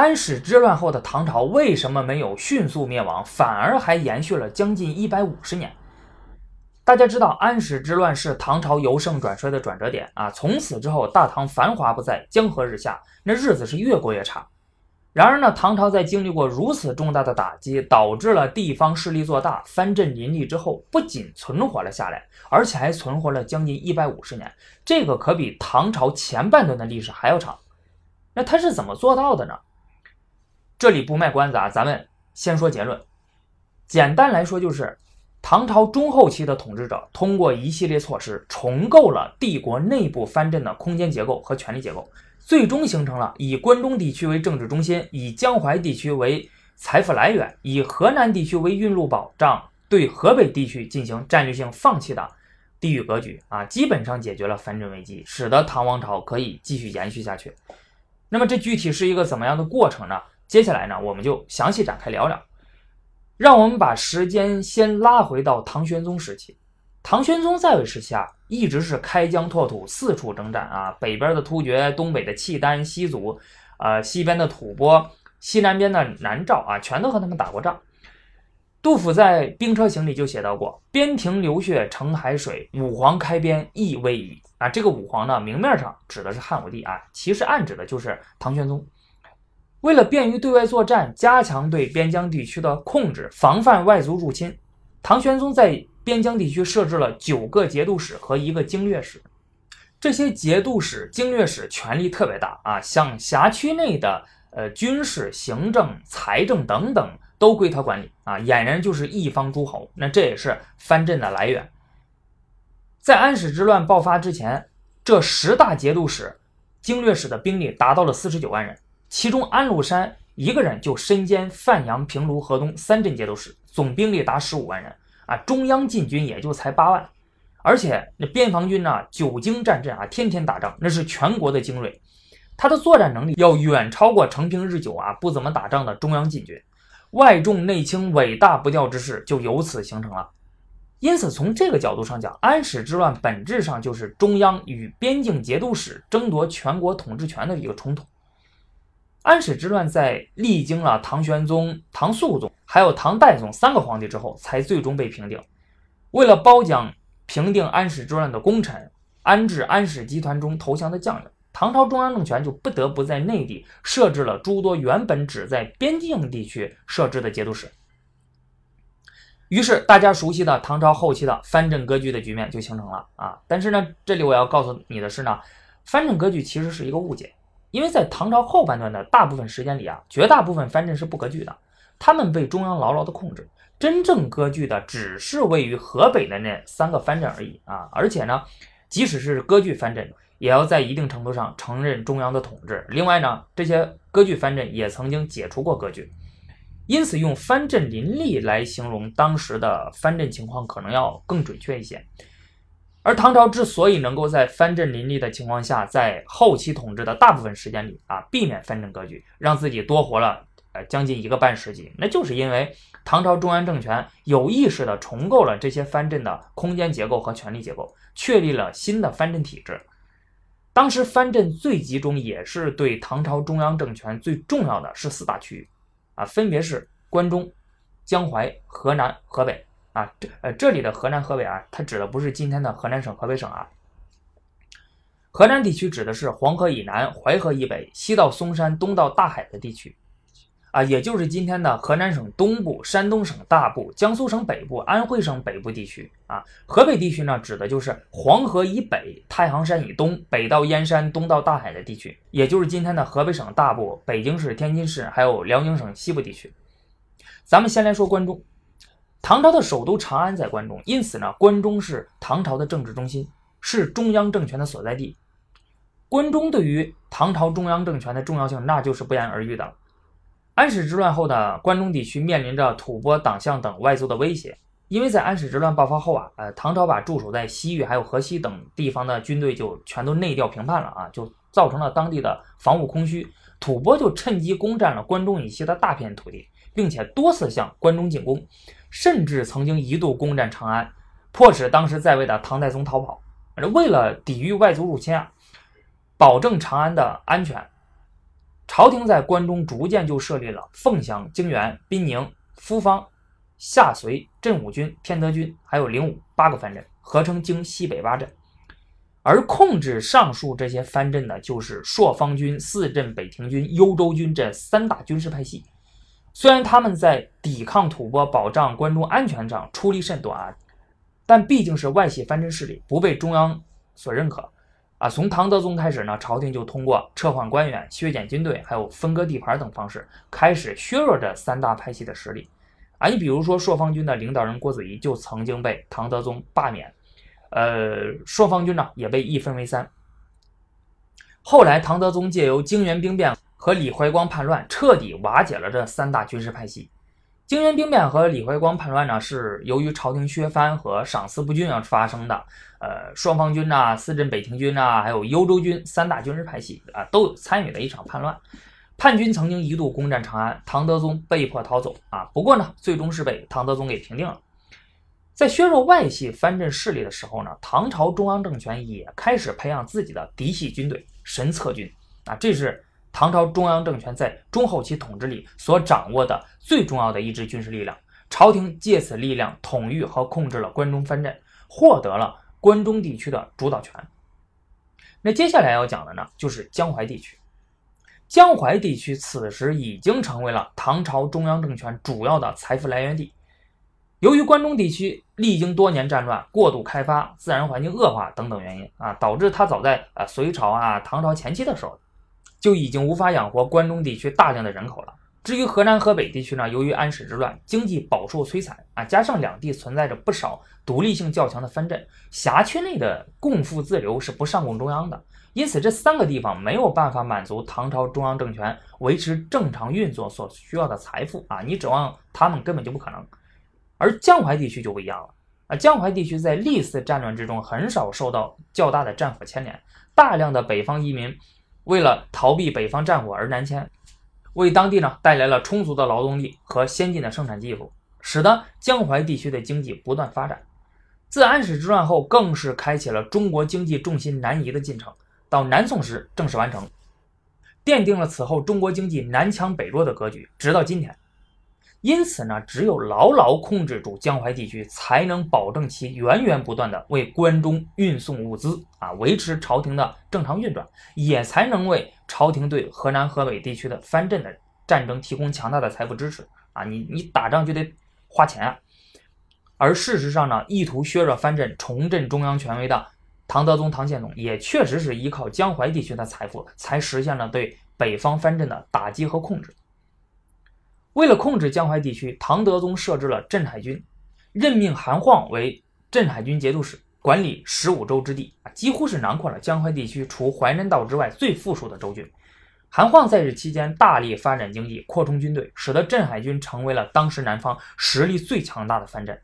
安史之乱后的唐朝为什么没有迅速灭亡，反而还延续了将近一百五十年？大家知道，安史之乱是唐朝由盛转衰的转折点啊！从此之后，大唐繁华不再，江河日下，那日子是越过越差。然而呢，唐朝在经历过如此重大的打击，导致了地方势力做大，藩镇林立之后，不仅存活了下来，而且还存活了将近一百五十年，这个可比唐朝前半段的历史还要长。那他是怎么做到的呢？这里不卖关子啊，咱们先说结论。简单来说，就是唐朝中后期的统治者通过一系列措施，重构了帝国内部藩镇的空间结构和权力结构。最终形成了以关中地区为政治中心，以江淮地区为财富来源，以河南地区为运路保障，对河北地区进行战略性放弃的地域格局啊，基本上解决了藩镇危机，使得唐王朝可以继续延续下去。那么这具体是一个怎么样的过程呢？接下来呢，我们就详细展开聊聊。让我们把时间先拉回到唐玄宗时期。唐玄宗在位时期啊，一直是开疆拓土，四处征战啊，北边的突厥，东北的契丹、西族，呃，西边的吐蕃，西南边的南诏啊，全都和他们打过仗。杜甫在《兵车行》里就写到过：“边庭流血成海水，武皇开边亦未已。”啊，这个武皇呢，明面上指的是汉武帝啊，其实暗指的就是唐玄宗。为了便于对外作战，加强对边疆地区的控制，防范外族入侵，唐玄宗在边疆地区设置了九个节度使和一个经略使，这些节度使、经略使权力特别大啊，像辖区内的呃军事、行政、财政等等都归他管理啊，俨然就是一方诸侯。那这也是藩镇的来源。在安史之乱爆发之前，这十大节度使、经略使的兵力达到了四十九万人，其中安禄山一个人就身兼范阳、平卢、河东三镇节度使，总兵力达十五万人。啊，中央禁军也就才八万，而且那边防军呢，久经战阵啊，天天打仗，那是全国的精锐，他的作战能力要远超过成平日久啊，不怎么打仗的中央禁军，外重内轻、尾大不掉之势就由此形成了。因此，从这个角度上讲，安史之乱本质上就是中央与边境节度使争夺全国统治权的一个冲突。安史之乱在历经了唐玄宗、唐肃宗，还有唐代宗三个皇帝之后，才最终被平定。为了褒奖平定安史之乱的功臣，安置安史集团中投降的将领，唐朝中央政权就不得不在内地设置了诸多原本只在边境地区设置的节度使。于是，大家熟悉的唐朝后期的藩镇割据的局面就形成了啊！但是呢，这里我要告诉你的是呢，藩镇割据其实是一个误解。因为在唐朝后半段的大部分时间里啊，绝大部分藩镇是不割据的，他们被中央牢牢的控制。真正割据的只是位于河北的那三个藩镇而已啊！而且呢，即使是割据藩镇，也要在一定程度上承认中央的统治。另外呢，这些割据藩镇也曾经解除过割据，因此用藩镇林立来形容当时的藩镇情况，可能要更准确一些。而唐朝之所以能够在藩镇林立的情况下，在后期统治的大部分时间里啊，避免藩镇割据，让自己多活了呃将近一个半世纪，那就是因为唐朝中央政权有意识地重构了这些藩镇的空间结构和权力结构，确立了新的藩镇体制。当时藩镇最集中，也是对唐朝中央政权最重要的是四大区域啊，分别是关中、江淮、河南、河北。啊，这呃，这里的河南、河北啊，它指的不是今天的河南省、河北省啊。河南地区指的是黄河以南、淮河以北、西到嵩山、东到大海的地区，啊，也就是今天的河南省东部、山东省大部、江苏省北部、安徽省北部地区啊。河北地区呢，指的就是黄河以北、太行山以东、北到燕山、东到大海的地区，也就是今天的河北省大部、北京市、天津市，还有辽宁省西部地区。咱们先来说关中。唐朝的首都长安在关中，因此呢，关中是唐朝的政治中心，是中央政权的所在地。关中对于唐朝中央政权的重要性，那就是不言而喻的。安史之乱后的关中地区面临着吐蕃、党项等外族的威胁，因为在安史之乱爆发后啊，呃，唐朝把驻守在西域还有河西等地方的军队就全都内调平叛了啊，就造成了当地的防务空虚，吐蕃就趁机攻占了关中以西的大片土地，并且多次向关中进攻。甚至曾经一度攻占长安，迫使当时在位的唐太宗逃跑。为了抵御外族入侵啊，保证长安的安全，朝廷在关中逐渐就设立了凤翔、泾原、滨宁、夫方、下绥、镇武军、天德军，还有灵武八个藩镇，合称京西北八镇。而控制上述这些藩镇的，就是朔方军、四镇北庭军、幽州军这三大军事派系。虽然他们在抵抗吐蕃、保障关中安全上出力甚多啊，但毕竟是外系藩镇势力，不被中央所认可。啊，从唐德宗开始呢，朝廷就通过撤换官员、削减军队，还有分割地盘等方式，开始削弱这三大派系的实力。啊，你比如说朔方军的领导人郭子仪就曾经被唐德宗罢免，呃，双方军呢也被一分为三。后来唐德宗借由泾原兵变和李怀光叛乱，彻底瓦解了这三大军事派系。泾原兵变和李怀光叛乱呢，是由于朝廷削藩和赏赐不均而发生的。呃，双方军呐、四镇北庭军呐，还有幽州军三大军事派系啊，都有参与了一场叛乱。叛军曾经一度攻占长安，唐德宗被迫逃走啊。不过呢，最终是被唐德宗给平定了。在削弱外系藩镇势力的时候呢，唐朝中央政权也开始培养自己的嫡系军队神策军啊，这是。唐朝中央政权在中后期统治里所掌握的最重要的一支军事力量，朝廷借此力量统御和控制了关中藩镇，获得了关中地区的主导权。那接下来要讲的呢，就是江淮地区。江淮地区此时已经成为了唐朝中央政权主要的财富来源地。由于关中地区历经多年战乱、过度开发、自然环境恶化等等原因啊，导致它早在啊隋朝啊、唐朝前期的时候。就已经无法养活关中地区大量的人口了。至于河南、河北地区呢，由于安史之乱，经济饱受摧残啊，加上两地存在着不少独立性较强的藩镇，辖区内的共富自流是不上供中央的，因此这三个地方没有办法满足唐朝中央政权维持正常运作所需要的财富啊，你指望他们根本就不可能。而江淮地区就不一样了啊，江淮地区在历次战乱之中很少受到较大的战火牵连，大量的北方移民。为了逃避北方战火而南迁，为当地呢带来了充足的劳动力和先进的生产技术，使得江淮地区的经济不断发展。自安史之乱后，更是开启了中国经济重心南移的进程。到南宋时正式完成，奠定了此后中国经济南强北弱的格局，直到今天。因此呢，只有牢牢控制住江淮地区，才能保证其源源不断的为关中运送物资啊，维持朝廷的正常运转，也才能为朝廷对河南、河北地区的藩镇的战争提供强大的财富支持啊。你你打仗就得花钱啊。而事实上呢，意图削弱藩镇、重振中央权威的唐德宗、唐宪宗，也确实是依靠江淮地区的财富，才实现了对北方藩镇的打击和控制。为了控制江淮地区，唐德宗设置了镇海军，任命韩晃为镇海军节度使，管理十五州之地啊，几乎是囊括了江淮地区除淮南道之外最富庶的州郡。韩晃在任期间大力发展经济，扩充军队，使得镇海军成为了当时南方实力最强大的藩镇。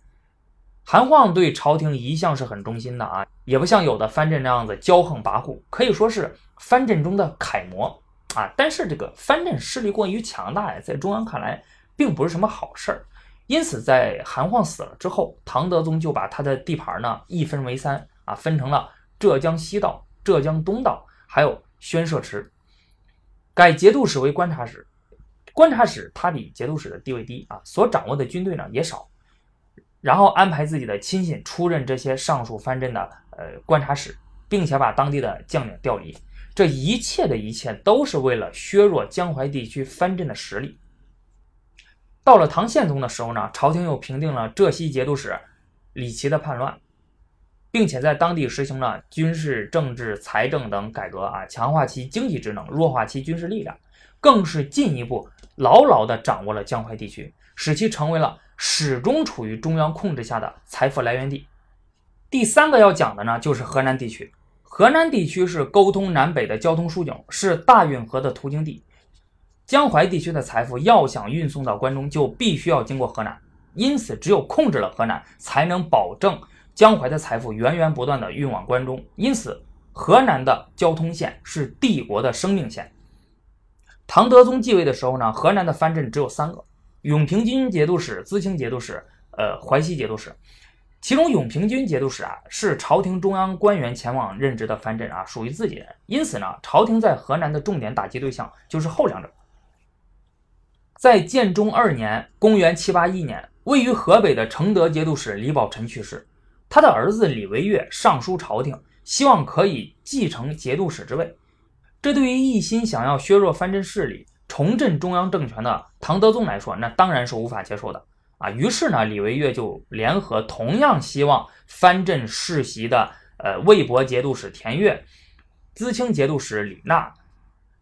韩晃对朝廷一向是很忠心的啊，也不像有的藩镇那样子骄横跋扈，可以说是藩镇中的楷模。啊，但是这个藩镇势力过于强大呀，在中央看来并不是什么好事儿。因此，在韩晃死了之后，唐德宗就把他的地盘呢一分为三啊，分成了浙江西道、浙江东道，还有宣社池，改节度使为观察使。观察使他比节度使的地位低啊，所掌握的军队呢也少。然后安排自己的亲信出任这些上述藩镇的呃观察使，并且把当地的将领调离。这一切的一切都是为了削弱江淮地区藩镇的实力。到了唐宪宗的时候呢，朝廷又平定了浙西节度使李琦的叛乱，并且在当地实行了军事、政治、财政等改革啊，强化其经济职能，弱化其军事力量，更是进一步牢牢地掌握了江淮地区，使其成为了始终处于中央控制下的财富来源地。第三个要讲的呢，就是河南地区。河南地区是沟通南北的交通枢纽，是大运河的途经地。江淮地区的财富要想运送到关中，就必须要经过河南。因此，只有控制了河南，才能保证江淮的财富源源不断的运往关中。因此，河南的交通线是帝国的生命线。唐德宗继位的时候呢，河南的藩镇只有三个：永平军节度使、淄青节度使、呃淮西节度使。其中永平军节度使啊是朝廷中央官员前往任职的藩镇啊，属于自己人，因此呢，朝廷在河南的重点打击对象就是后两者。在建中二年（公元781年），位于河北的承德节度使李宝臣去世，他的儿子李维岳上书朝廷，希望可以继承节度使之位。这对于一心想要削弱藩镇势力、重振中央政权的唐德宗来说，那当然是无法接受的。啊，于是呢，李维岳就联合同样希望藩镇世袭的呃魏博节度使田悦、淄青节度使李纳、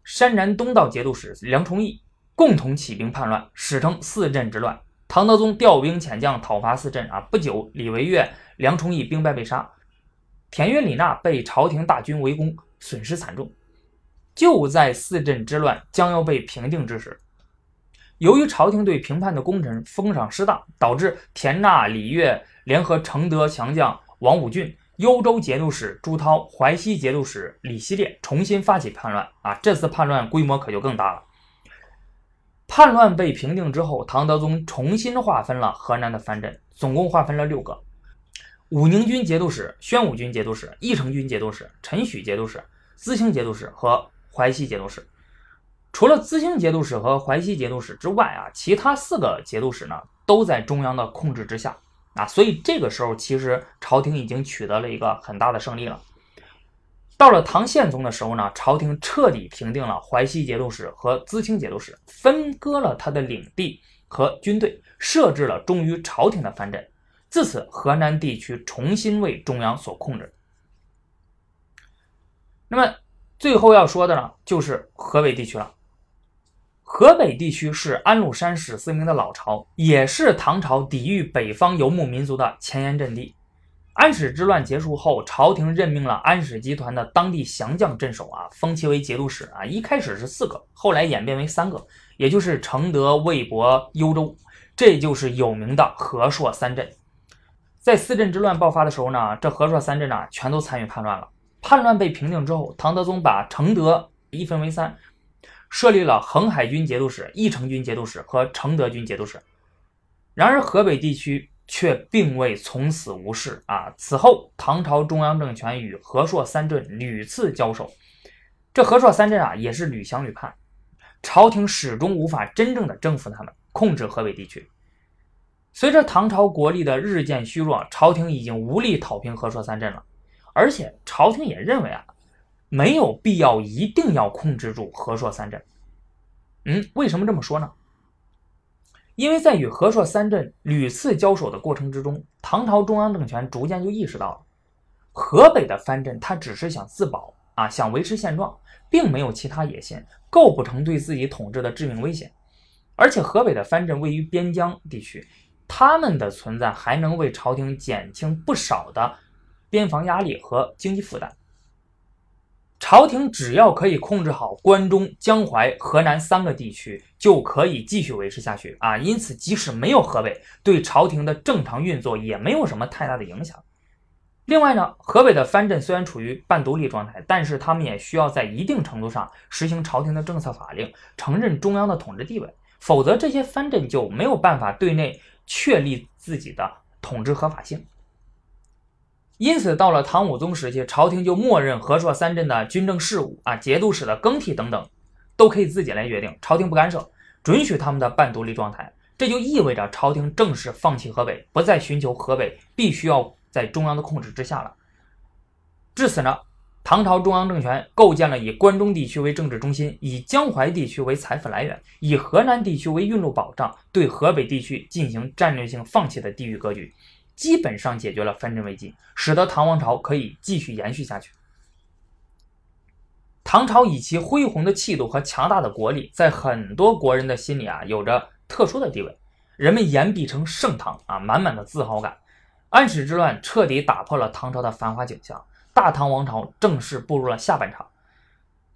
山南东道节度使梁崇义，共同起兵叛乱，史称四镇之乱。唐德宗调兵遣将讨伐四镇啊，不久，李维岳、梁崇义兵败被杀，田悦、李纳被朝廷大军围攻，损失惨重。就在四镇之乱将要被平定之时。由于朝廷对平叛的功臣封赏失当，导致田纳、李岳联合承德强将王武俊、幽州节度使朱涛、淮西节度使李希烈重新发起叛乱。啊，这次叛乱规模可就更大了。叛乱被平定之后，唐德宗重新划分了河南的藩镇，总共划分了六个：武宁军节度使、宣武军节度使、义成军节度使、陈许节度使、淄青节度使和淮西节度使。除了淄青节度使和淮西节度使之外啊，其他四个节度使呢都在中央的控制之下啊，所以这个时候其实朝廷已经取得了一个很大的胜利了。到了唐宪宗的时候呢，朝廷彻底平定了淮西节度使和淄青节度使，分割了他的领地和军队，设置了忠于朝廷的藩镇，自此河南地区重新为中央所控制。那么最后要说的呢，就是河北地区了。河北地区是安禄山史思明的老巢，也是唐朝抵御北方游牧民族的前沿阵地。安史之乱结束后，朝廷任命了安史集团的当地降将镇守啊，封其为节度使啊。一开始是四个，后来演变为三个，也就是承德、魏博、幽州，这就是有名的和硕三镇。在四镇之乱爆发的时候呢，这和硕三镇呢全都参与叛乱了。叛乱被平定之后，唐德宗把承德一分为三。设立了恒海军节度使、义成军节度使和承德军节度使。然而，河北地区却并未从此无事啊！此后，唐朝中央政权与和硕三镇屡次交手，这和硕三镇啊也是屡降屡叛，朝廷始终无法真正的征服他们，控制河北地区。随着唐朝国力的日渐虚弱，朝廷已经无力讨平和硕三镇了，而且朝廷也认为啊。没有必要一定要控制住和硕三镇。嗯，为什么这么说呢？因为在与和硕三镇屡次交手的过程之中，唐朝中央政权逐渐就意识到了，河北的藩镇他只是想自保啊，想维持现状，并没有其他野心，构不成对自己统治的致命威胁。而且河北的藩镇位于边疆地区，他们的存在还能为朝廷减轻不少的边防压力和经济负担。朝廷只要可以控制好关中、江淮、河南三个地区，就可以继续维持下去啊！因此，即使没有河北，对朝廷的正常运作也没有什么太大的影响。另外呢，河北的藩镇虽然处于半独立状态，但是他们也需要在一定程度上实行朝廷的政策法令，承认中央的统治地位，否则这些藩镇就没有办法对内确立自己的统治合法性。因此，到了唐武宗时期，朝廷就默认和硕三镇的军政事务啊、节度使的更替等等，都可以自己来决定，朝廷不干涉，准许他们的半独立状态。这就意味着朝廷正式放弃河北，不再寻求河北必须要在中央的控制之下了。至此呢，唐朝中央政权构建了以关中地区为政治中心，以江淮地区为财富来源，以河南地区为运路保障，对河北地区进行战略性放弃的地域格局。基本上解决了藩镇危机，使得唐王朝可以继续延续下去。唐朝以其恢宏的气度和强大的国力，在很多国人的心里啊，有着特殊的地位。人们言必称盛唐啊，满满的自豪感。安史之乱彻底打破了唐朝的繁华景象，大唐王朝正式步入了下半场。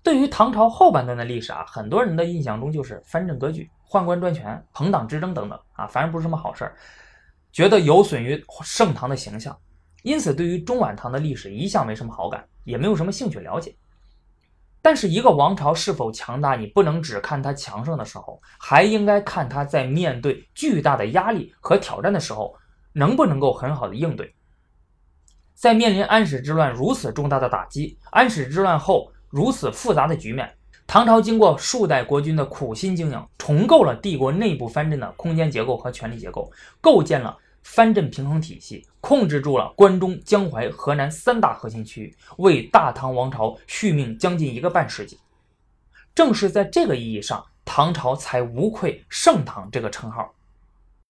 对于唐朝后半段的历史啊，很多人的印象中就是藩镇割据、宦官专权、朋党之争等等啊，反正不是什么好事儿。觉得有损于盛唐的形象，因此对于中晚唐的历史一向没什么好感，也没有什么兴趣了解。但是一个王朝是否强大，你不能只看它强盛的时候，还应该看它在面对巨大的压力和挑战的时候，能不能够很好的应对。在面临安史之乱如此重大的打击，安史之乱后如此复杂的局面，唐朝经过数代国君的苦心经营，重构了帝国内部藩镇的空间结构和权力结构，构建了藩镇平衡体系，控制住了关中、江淮、河南三大核心区域，为大唐王朝续命将近一个半世纪。正是在这个意义上，唐朝才无愧“盛唐”这个称号。